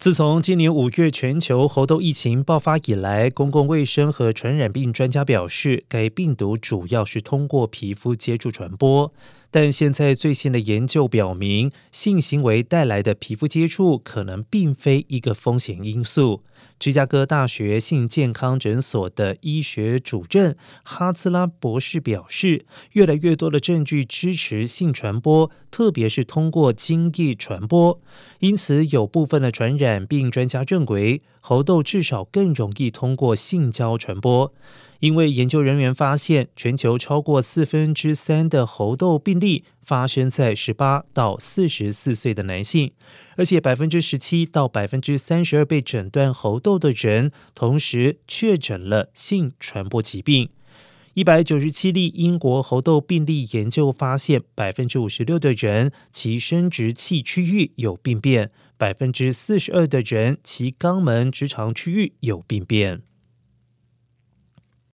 自从今年五月全球猴痘疫情爆发以来，公共卫生和传染病专家表示，该病毒主要是通过皮肤接触传播。但现在最新的研究表明，性行为带来的皮肤接触可能并非一个风险因素。芝加哥大学性健康诊所的医学主任哈兹拉博士表示，越来越多的证据支持性传播，特别是通过精液传播。因此，有部分的传染病专家认为，猴痘至少更容易通过性交传播。因为研究人员发现，全球超过四分之三的猴痘病例发生在十八到四十四岁的男性，而且百分之十七到百分之三十二被诊断猴痘的人，同时确诊了性传播疾病。一百九十七例英国猴痘病例研究发现，百分之五十六的人其生殖器区域有病变，百分之四十二的人其肛门直肠区域有病变。